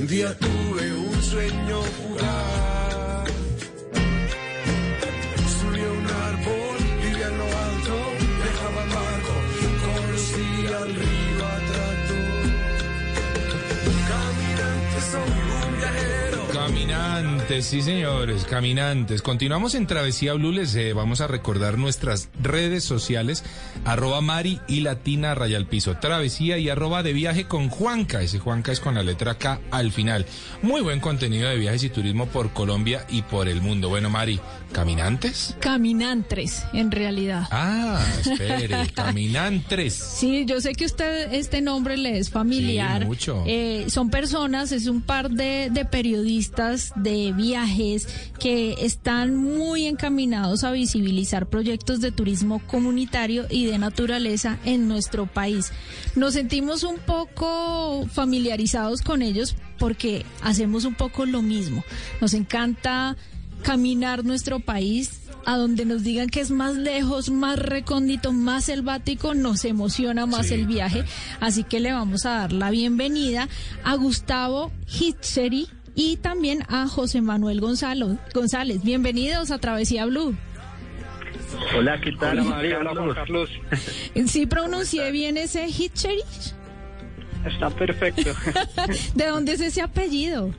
Un día tuve un sueño fugaz. Sí señores, caminantes. Continuamos en Travesía Blue, les eh, vamos a recordar nuestras redes sociales, arroba Mari y Latina Raya al Piso, Travesía y arroba de viaje con Juanca, ese Juanca es con la letra K al final. Muy buen contenido de viajes y turismo por Colombia y por el mundo. Bueno, Mari, ¿caminantes? Caminantres, en realidad. Ah, espere, caminantes. Sí, yo sé que usted este nombre le es familiar. Sí, mucho. Eh, son personas, es un par de, de periodistas de viajes que están muy encaminados a visibilizar proyectos de turismo comunitario y de naturaleza en nuestro país. Nos sentimos un poco familiarizados con ellos porque hacemos un poco lo mismo. Nos encanta caminar nuestro país a donde nos digan que es más lejos, más recóndito, más selvático, nos emociona más Sí, el viaje. Así que le vamos a dar la bienvenida a Gustavo Hitzeri y también a José Manuel Gonzalo, González. Bienvenidos a Travesía Blue. Hola, ¿qué tal? Hola, María, hola, Juan Carlos. ¿Sí pronuncié bien ese Hitzeri? Está perfecto. ¿De dónde es ese apellido?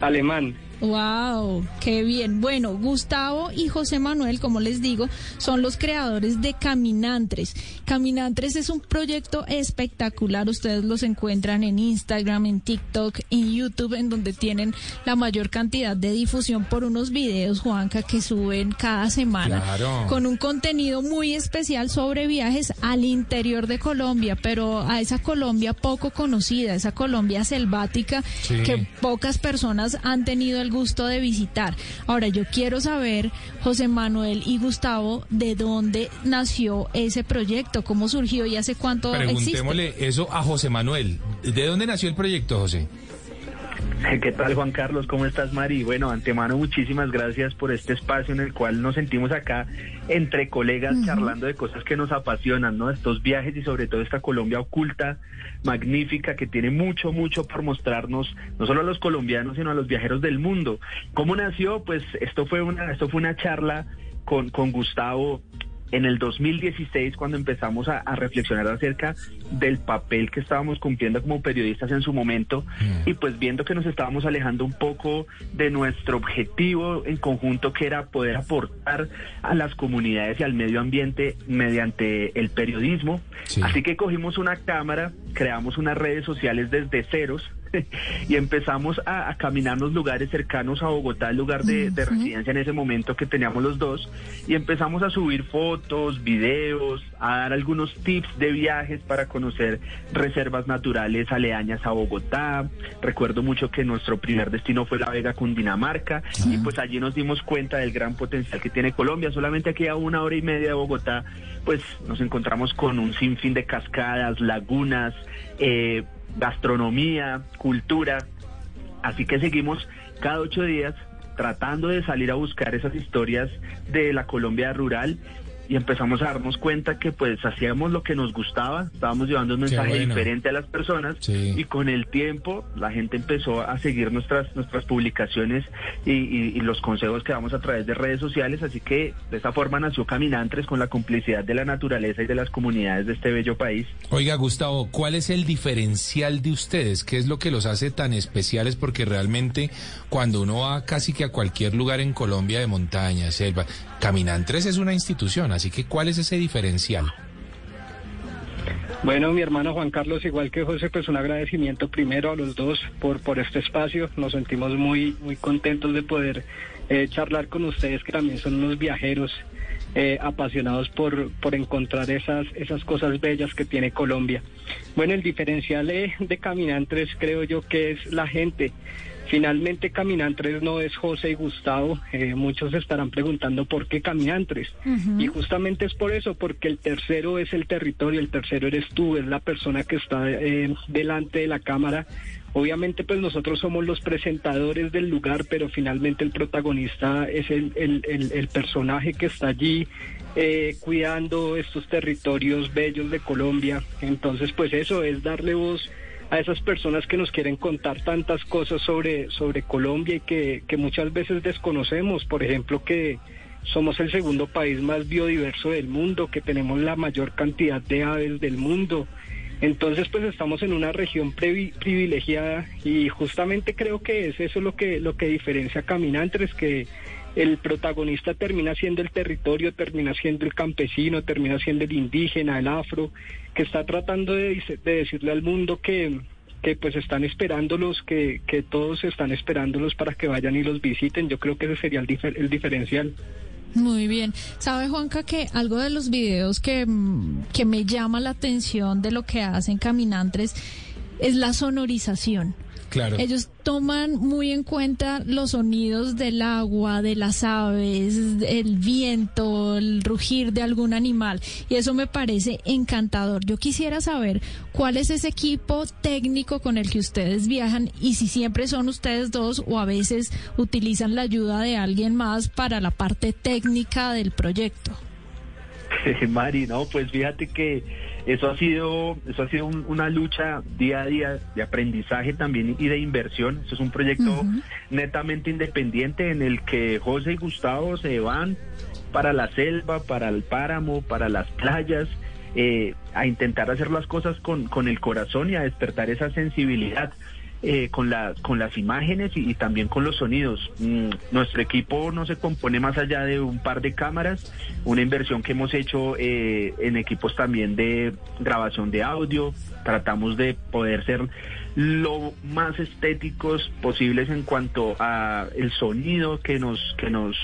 Alemán. Wow, qué bien. Bueno, Gustavo y José Manuel, como les digo, son los creadores de Caminantres. Caminantres es un proyecto espectacular. Ustedes los encuentran en Instagram, en TikTok, en YouTube, en donde tienen la mayor cantidad de difusión por unos videos, Juanca, que suben cada semana Claro. con un contenido muy especial sobre viajes al interior de Colombia, pero a esa Colombia poco conocida, esa Colombia selvática Sí. que pocas personas han tenido el gusto de visitar. Ahora, yo quiero saber, José Manuel y Gustavo, de dónde nació ese proyecto, cómo surgió y hace cuánto existe. Preguntémosle eso a José Manuel. ¿De dónde nació el proyecto, José? ¿Qué tal, Juan Carlos? ¿Cómo estás, Mari? Bueno, antemano, muchísimas gracias por este espacio en el cual nos sentimos acá entre colegas charlando de cosas que nos apasionan, ¿no? Estos viajes y sobre todo esta Colombia oculta, magnífica, que tiene mucho, mucho por mostrarnos, no solo a los colombianos, sino a los viajeros del mundo. ¿Cómo nació? Pues esto fue una, esto fue una charla con, con Gustavo en el 2016 cuando empezamos a, a reflexionar acerca del papel que estábamos cumpliendo como periodistas en su momento Mm. y pues viendo que nos estábamos alejando un poco de nuestro objetivo en conjunto que era poder aportar a las comunidades y al medio ambiente mediante el periodismo. Sí. Así que cogimos una cámara, creamos unas redes sociales desde ceros y empezamos a, a caminar los lugares cercanos a Bogotá, el lugar de, de residencia en ese momento que teníamos los dos, y empezamos a subir fotos, videos, a dar algunos tips de viajes para conocer reservas naturales aledañas a Bogotá. Recuerdo mucho que nuestro primer destino fue La Vega, Cundinamarca, y pues allí nos dimos cuenta del gran potencial que tiene Colombia. Solamente aquí a una hora y media de Bogotá, pues nos encontramos con un sinfín de cascadas, lagunas, eh, gastronomía, cultura. Así que seguimos cada ocho días tratando de salir a buscar esas historias de la Colombia rural y empezamos a darnos cuenta que pues hacíamos lo que nos gustaba, estábamos llevando un mensaje bueno. diferente a las personas Sí. y con el tiempo la gente empezó a seguir nuestras nuestras publicaciones y, y- y los consejos que damos a través de redes sociales, así que de esa forma nació Caminantres con la complicidad de la naturaleza y de las comunidades de este bello país. Oiga, Gustavo, ¿cuál es el diferencial de ustedes? ¿Qué es lo que los hace tan especiales? Porque realmente cuando uno va casi que a cualquier lugar en Colombia de montaña, selva, Caminantres es una institución, así que ¿cuál es ese diferencial? Bueno, mi hermano Juan Carlos, igual que José, pues un agradecimiento primero a los dos por, por este espacio. Nos sentimos muy, muy contentos de poder eh, charlar con ustedes, que también son unos viajeros eh, apasionados por, por encontrar esas, esas cosas bellas que tiene Colombia. Bueno, el diferencial eh, de Caminantres creo yo que es la gente. Finalmente Caminantres no es José y Gustavo. Eh, muchos estarán preguntando por qué Caminantres. Y justamente es por eso, porque el tercero es el territorio, el tercero eres tú, es la persona que está eh, delante de la cámara. Obviamente pues nosotros somos los presentadores del lugar, pero finalmente el protagonista es el, el, el- el personaje que está allí eh, cuidando estos territorios bellos de Colombia. Entonces pues eso es darle voz a esas personas que nos quieren contar tantas cosas sobre, sobre Colombia y que, que muchas veces desconocemos. Por ejemplo, que somos el segundo país más biodiverso del mundo, que tenemos la mayor cantidad de aves del mundo. Entonces, pues estamos en una región privilegiada y justamente creo que es eso lo que lo que diferencia Caminantes, que el protagonista termina siendo el territorio, termina siendo el campesino, termina siendo el indígena, el afro, que está tratando de, decirle al mundo que, que pues están esperándolos, que, que todos están esperándolos para que vayan y los visiten. Yo creo que ese sería el, diferencial. Muy bien. ¿Sabe, Juanca, que algo de los videos que, mm, que me llama la atención de lo que hacen Caminantes es la sonorización? Ellos toman muy en cuenta los sonidos del agua, de las aves, el viento, el rugir de algún animal. Y eso me parece encantador. Yo quisiera saber cuál es ese equipo técnico con el que ustedes viajan y si siempre son ustedes dos o a veces utilizan la ayuda de alguien más para la parte técnica del proyecto. Mari, no, pues fíjate que eso ha sido, eso ha sido una lucha día a día de aprendizaje también y de inversión. Eso es un proyecto netamente independiente en el que José y Gustavo se van para la selva, para el páramo, para las playas, eh, a intentar hacer las cosas con, con el corazón y a despertar esa sensibilidad. Eh, con, la, con las imágenes y, también con los sonidos. Mm, nuestro equipo no se compone más allá de un par de cámaras, una inversión que hemos hecho eh, en equipos también de grabación de audio. Tratamos de poder ser lo más estéticos posibles en cuanto a el sonido que nos que nos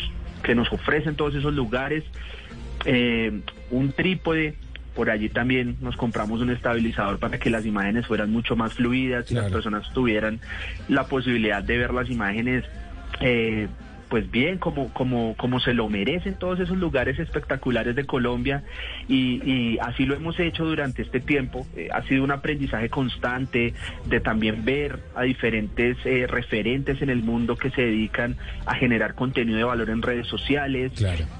que nos ofrecen todos esos lugares. Eh, un trípode por allí también nos compramos un estabilizador para que las imágenes fueran mucho más fluidas y las personas tuvieran la posibilidad de ver las imágenes eh, pues bien, como, como, como se lo merecen todos esos lugares espectaculares de Colombia. Y, así lo hemos hecho durante este tiempo. Eh, ha sido un aprendizaje constante de también ver a diferentes eh, referentes en el mundo que se dedican a generar contenido de valor en redes sociales.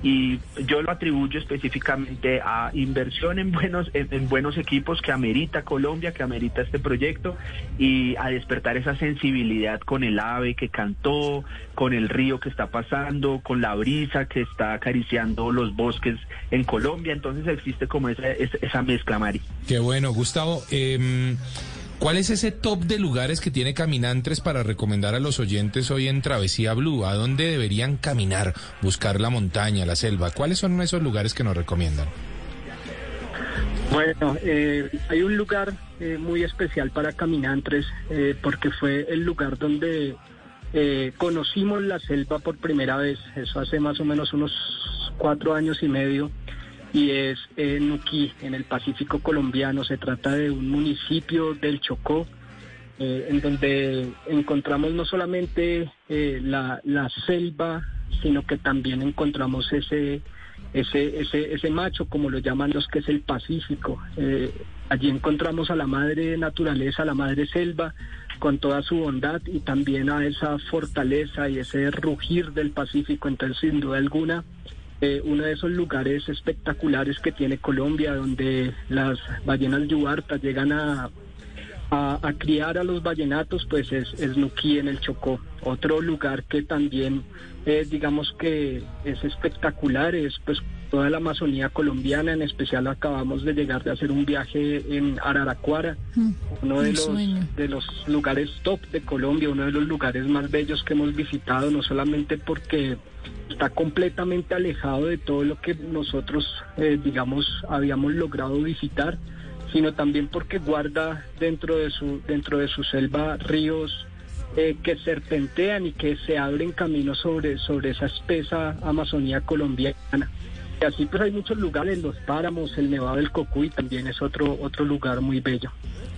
Y yo lo atribuyo específicamente a inversión en buenos, en buenos equipos que amerita Colombia, que amerita este proyecto y a despertar esa sensibilidad con el ave que cantó, con el río que está pasando, con la brisa que está acariciando los bosques en Colombia. Entonces existe como esa, esa mezcla, Mari. Qué bueno, Gustavo. Em, ¿Cuál es ese top de lugares que tiene Caminantes para recomendar a los oyentes hoy en Travesía Blue? ¿A dónde deberían caminar, buscar la montaña, la selva? ¿Cuáles son esos lugares que nos recomiendan? Bueno, eh, hay un lugar eh, muy especial para caminantes eh, porque fue el lugar donde eh, conocimos la selva por primera vez, eso hace más o menos unos cuatro años y medio, y es en Nuquí, en el Pacífico colombiano. Se trata de un municipio del Chocó, eh, en donde encontramos no solamente eh, la, la selva, sino que también encontramos ese ese, ese, ese macho, como lo llaman los que es el Pacífico. Allí encontramos a la madre naturaleza, a la madre selva, con toda su bondad y también a esa fortaleza y ese rugir del Pacífico. Entonces, sin duda alguna, eh, uno de esos lugares espectaculares que tiene Colombia, donde las ballenas yubartas llegan a, a, criar a los ballenatos, pues es, es Nuquí en el Chocó. Otro lugar que también, eh, digamos que es espectacular, es pues toda la Amazonía colombiana, en especial acabamos de llegar de hacer un viaje en Araraquara, mm, uno de los, de los lugares top de Colombia, uno de los lugares más bellos que hemos visitado, no solamente porque está completamente alejado de todo lo que nosotros, eh, digamos, habíamos logrado visitar, sino también porque guarda dentro de su, dentro de su selva ríos, eh, que serpentean y que se abren caminos sobre, sobre esa espesa Amazonía colombiana. Y así pues hay muchos lugares, los páramos, el Nevado del Cocuy también es otro, otro lugar muy bello.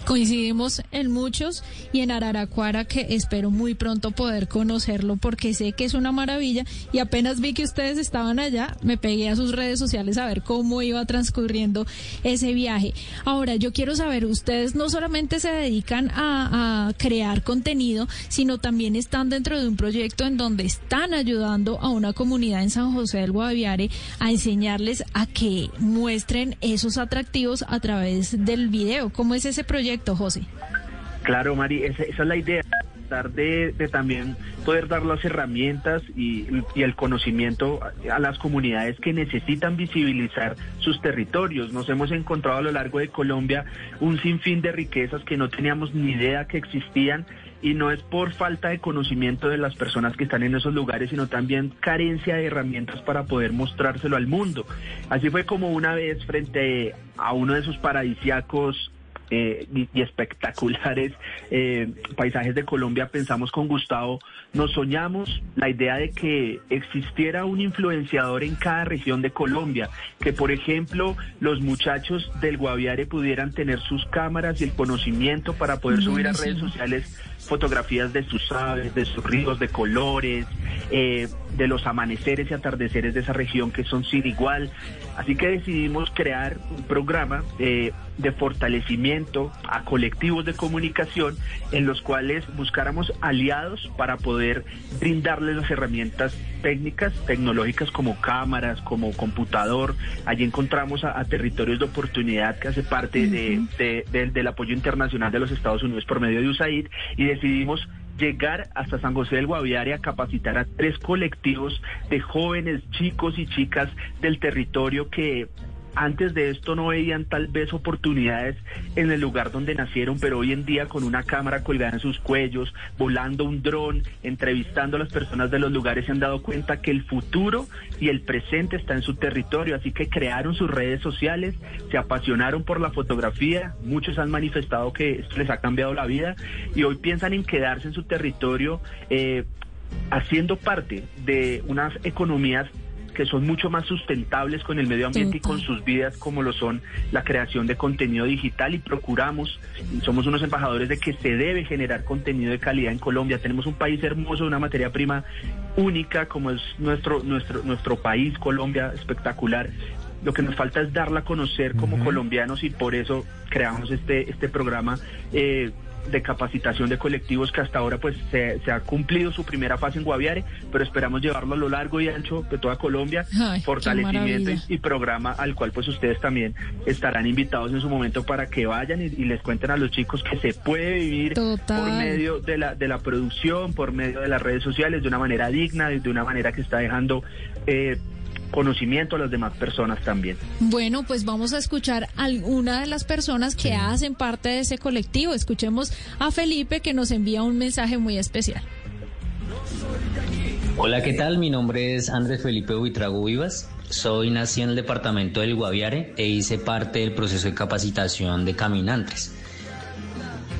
Coincidimos en muchos y en Araraquara que espero muy pronto poder conocerlo porque sé que es una maravilla y apenas vi que ustedes estaban allá, me pegué a sus redes sociales a ver cómo iba transcurriendo ese viaje. Ahora, yo quiero saber, ustedes no solamente se dedican a, crear contenido, sino también están dentro de un proyecto en donde están ayudando a una comunidad en San José del Guaviare a enseñarles a que muestren esos atractivos a través del video. ¿Cómo es ese proyecto? José? Claro, Mari, esa, esa es la idea de, de, también poder dar las herramientas y, y, el conocimiento a las comunidades que necesitan visibilizar sus territorios. Nos hemos encontrado a lo largo de Colombia un sinfín de riquezas que no teníamos ni idea que existían y no es por falta de conocimiento de las personas que están en esos lugares, sino también carencia de herramientas para poder mostrárselo al mundo. Así fue como una vez frente a uno de esos paradisiacos eh, y, y, espectaculares eh, paisajes de Colombia, pensamos con Gustavo, nos soñamos la idea de que existiera un influenciador en cada región de Colombia, que por ejemplo los muchachos del Guaviare pudieran tener sus cámaras y el conocimiento para poder subir a redes sociales fotografías de sus aves, de sus ríos, de colores, eh, de los amaneceres y atardeceres de esa región que son sin igual. Así que decidimos crear un programa eh, de fortalecimiento a colectivos de comunicación en los cuales buscáramos aliados para poder brindarles las herramientas técnicas, tecnológicas como cámaras, como computador. Allí encontramos a, a territorios de oportunidad que hace parte uh -huh. de, de, de, del apoyo internacional de los Estados Unidos por medio de USAID y decidimos llegar hasta San José del Guaviare a capacitar a tres colectivos de jóvenes, chicos y chicas del territorio que antes de esto no veían tal vez oportunidades en el lugar donde nacieron, pero hoy en día con una cámara colgada en sus cuellos, volando un dron, entrevistando a las personas de los lugares, se han dado cuenta que el futuro y el presente está en su territorio, así que crearon sus redes sociales, se apasionaron por la fotografía, muchos han manifestado que esto les ha cambiado la vida y hoy piensan en quedarse en su territorio eh, haciendo parte de unas economías que son mucho más sustentables con el medio ambiente y con sus vidas, como lo son la creación de contenido digital y procuramos, somos unos embajadores de que se debe generar contenido de calidad en Colombia. Tenemos un país hermoso, una materia prima única como es nuestro, nuestro, nuestro país, Colombia, espectacular. Lo que nos falta es darla a conocer como uh -huh. colombianos y por eso creamos este, este programa. Eh, de capacitación de colectivos que hasta ahora pues se, se, ha cumplido su primera fase en Guaviare, pero esperamos llevarlo a lo largo y ancho de toda Colombia, Ay, fortalecimiento y, y, programa al cual pues ustedes también estarán invitados en su momento para que vayan y, y les cuenten a los chicos que se puede vivir Total. por medio de la, de la producción, por medio de las redes sociales, de una manera digna, de una manera que está dejando eh, conocimiento a las demás personas también. Bueno, pues vamos a escuchar a alguna de las personas que sí. hacen parte de ese colectivo. Escuchemos a Felipe que nos envía un mensaje muy especial. Hola, ¿qué tal? Mi nombre es Andrés Felipe Buitrago Vivas. Soy nací en el departamento del Guaviare e hice parte del proceso de capacitación de caminantes.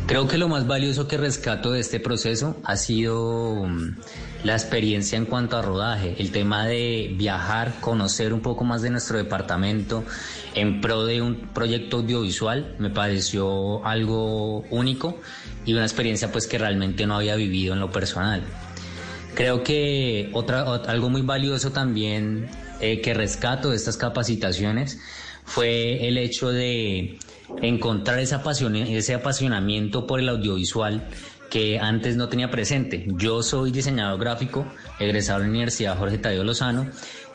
Creo que lo más valioso que rescato de este proceso ha sido la experiencia en cuanto a rodaje, el tema de viajar, conocer un poco más de nuestro departamento en pro de un proyecto audiovisual, me pareció algo único y una experiencia pues que realmente no había vivido en lo personal. Creo que otra, algo muy valioso también eh, que rescato de estas capacitaciones fue el hecho de encontrar ese, apasion ese apasionamiento por el audiovisual que antes no tenía presente. Yo soy diseñador gráfico, egresado de la Universidad Jorge Tadeo Lozano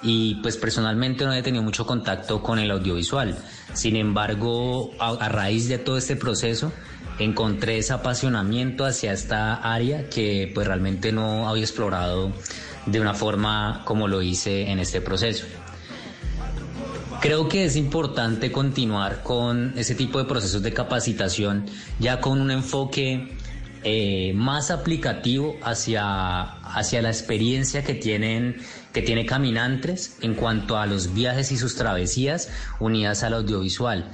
y pues personalmente no he tenido mucho contacto con el audiovisual. Sin embargo, a, raíz de todo este proceso, encontré ese apasionamiento hacia esta área que pues realmente no había explorado de una forma como lo hice en este proceso. Creo que es importante continuar con ese tipo de procesos de capacitación ya con un enfoque eh, más aplicativo hacia, hacia la experiencia que tienen que tiene Caminantes en cuanto a los viajes y sus travesías unidas al audiovisual.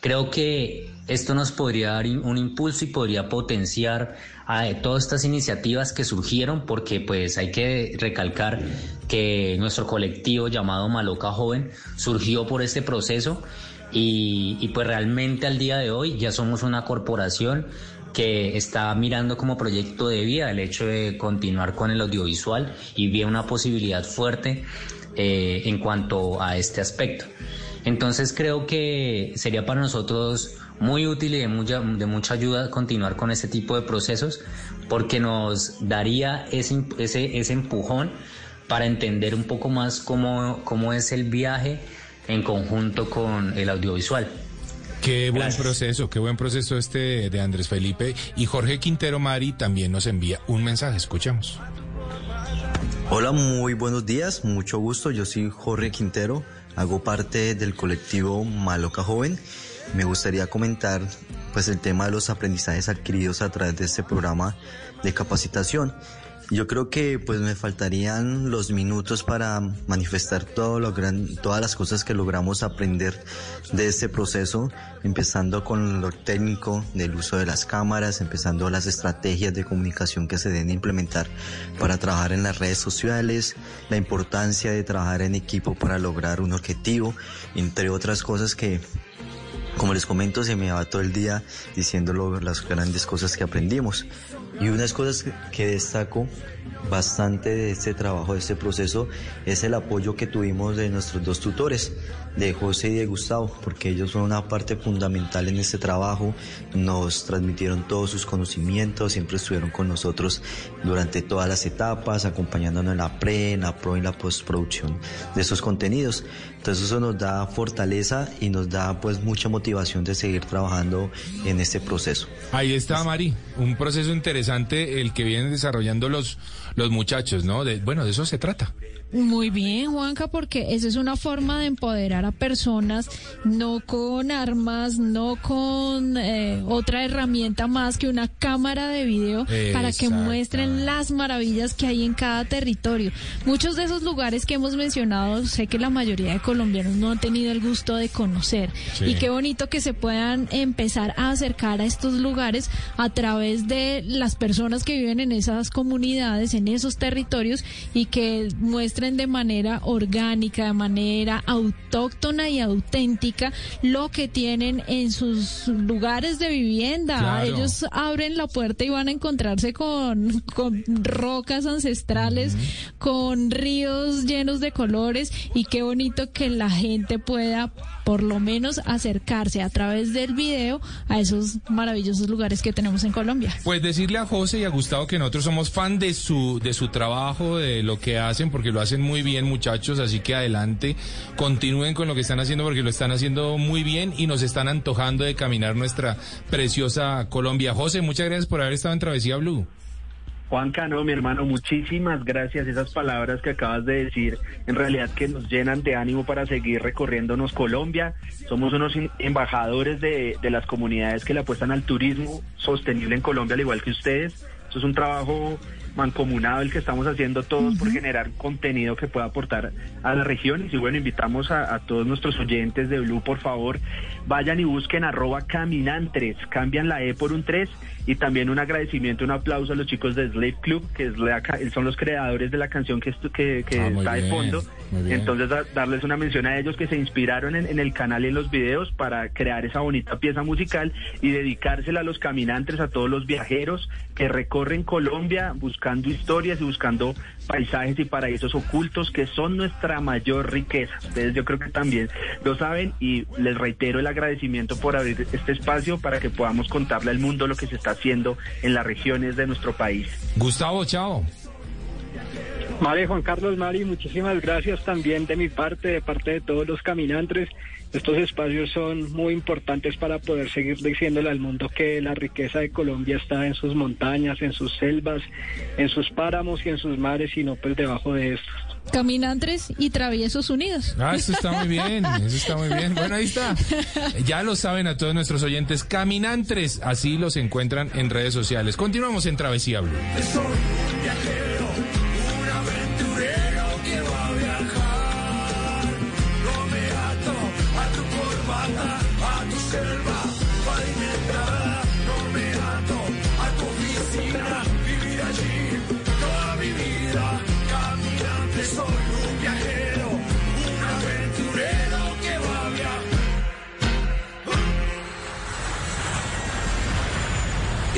Creo que esto nos podría dar un impulso y podría potenciar a todas estas iniciativas que surgieron porque pues hay que recalcar que nuestro colectivo llamado Maloca Joven surgió por este proceso y, y pues realmente al día de hoy ya somos una corporación que está mirando como proyecto de vida el hecho de continuar con el audiovisual y ve una posibilidad fuerte eh, en cuanto a este aspecto. Entonces creo que sería para nosotros muy útil y de mucha, de mucha ayuda continuar con este tipo de procesos porque nos daría ese, ese, ese empujón para entender un poco más cómo, cómo es el viaje en conjunto con el audiovisual. Qué buen Gracias. proceso, qué buen proceso este de Andrés Felipe. Y Jorge Quintero Mari también nos envía un mensaje. Escuchamos. Hola, muy buenos días, mucho gusto. Yo soy Jorge Quintero, hago parte del colectivo Maloca Joven. Me gustaría comentar pues el tema de los aprendizajes adquiridos a través de este programa de capacitación. Yo creo que pues me faltarían los minutos para manifestar todo lo gran, todas las cosas que logramos aprender de este proceso, empezando con lo técnico del uso de las cámaras, empezando las estrategias de comunicación que se deben implementar para trabajar en las redes sociales, la importancia de trabajar en equipo para lograr un objetivo, entre otras cosas que como les comento, se me va todo el día diciéndolo las grandes cosas que aprendimos. Y unas cosas que destaco bastante de este trabajo, de este proceso, es el apoyo que tuvimos de nuestros dos tutores, de José y de Gustavo, porque ellos fueron una parte fundamental en este trabajo, nos transmitieron todos sus conocimientos, siempre estuvieron con nosotros durante todas las etapas, acompañándonos en la pre, en la pro y en la postproducción de esos contenidos. Entonces eso nos da fortaleza y nos da pues mucha motivación de seguir trabajando en este proceso. Ahí está, Mari. Un proceso interesante el que vienen desarrollando los, los muchachos, ¿no? De, bueno, de eso se trata. Muy bien, Juanca, porque esa es una forma de empoderar a personas, no con armas, no con eh, otra herramienta más que una cámara de video para que muestren las maravillas que hay en cada territorio. Muchos de esos lugares que hemos mencionado, sé que la mayoría de colombianos no han tenido el gusto de conocer. Sí. Y qué bonito que se puedan empezar a acercar a estos lugares a través de las personas que viven en esas comunidades, en esos territorios y que muestren de manera orgánica, de manera autóctona y auténtica lo que tienen en sus lugares de vivienda. Claro. Ellos abren la puerta y van a encontrarse con, con rocas ancestrales, con ríos llenos de colores y qué bonito que la gente pueda por lo menos acercarse a través del video a esos maravillosos lugares que tenemos en Colombia. Pues decirle a José y a Gustavo que nosotros somos fan de su, de su trabajo, de lo que hacen, porque lo hacen muy bien, muchachos. Así que adelante, continúen con lo que están haciendo, porque lo están haciendo muy bien y nos están antojando de caminar nuestra preciosa Colombia. José, muchas gracias por haber estado en Travesía Blue. Juan Cano, mi hermano, muchísimas gracias. Esas palabras que acabas de decir, en realidad que nos llenan de ánimo para seguir recorriéndonos Colombia. Somos unos in- embajadores de, de las comunidades que le apuestan al turismo sostenible en Colombia, al igual que ustedes. Eso es un trabajo mancomunado el que estamos haciendo todos por generar contenido que pueda aportar a las regiones. Y bueno, invitamos a, a todos nuestros oyentes de Blue, por favor, vayan y busquen arroba caminantres, cambian la E por un 3 y también un agradecimiento, un aplauso a los chicos de Slave Club, que es la son los creadores de la canción que, estu- que, que Ah, está de fondo. Entonces, da- darles una mención a ellos que se inspiraron en, en el canal y en los videos para crear esa bonita pieza musical y dedicársela a los caminantes, a todos los viajeros que recorren Colombia buscando historias y buscando paisajes y paraísos ocultos que son nuestra mayor riqueza. Ustedes yo creo que también lo saben y les reitero el agradecimiento por abrir este espacio para que podamos contarle al mundo lo que se está haciendo en las regiones de nuestro país. Gustavo, chao. Mari, Juan Carlos, Mari, muchísimas gracias también de mi parte, de parte de todos los caminantes. Estos espacios son muy importantes para poder seguir diciéndole al mundo que la riqueza de Colombia está en sus montañas, en sus selvas, en sus páramos y en sus mares y no pues debajo de estos. Caminantes y Traviesos Unidos. Ah, eso está muy bien, eso está muy bien. Bueno, ahí está. Ya lo saben a todos nuestros oyentes, caminantes, así los encuentran en redes sociales. Continuamos en Travesía Blue.